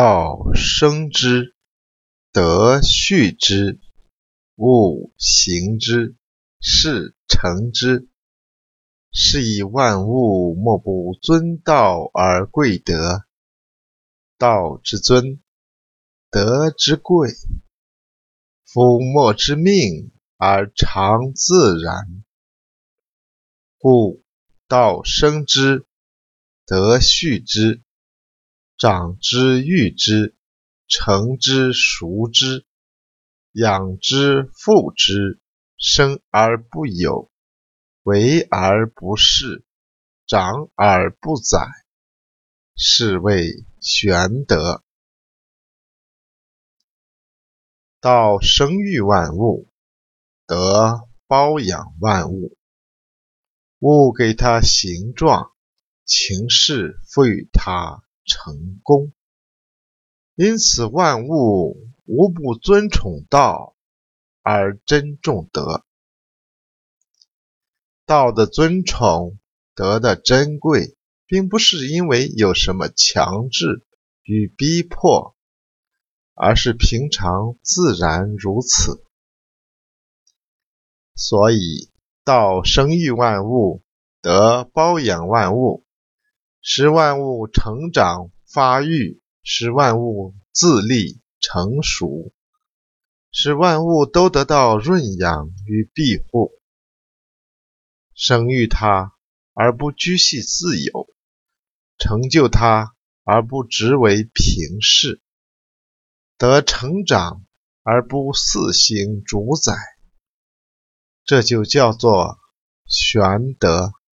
道生之，德畜之，物行之，事成之。是以万物莫不尊道而贵德。道之尊，德之贵。夫莫之命而常自然。故道生之，德畜之。长之育之，成之熟之，养之覆之，生而不有，为而不恃，长而不宰，是谓玄德。道生育万物，德包养万物。物给它形状，情势赋予它。成功，因此万物无不尊崇道而珍重德。道的尊崇，德的珍贵，并不是因为有什么强制与逼迫，而是平常自然如此。所以，道生育万物，德包养万物。使万物成长发育，使万物自立成熟，使万物都得到润养与庇护，生育它而不拘系自由，成就它而不执为平事，得成长而不肆行主宰，这就叫做玄德。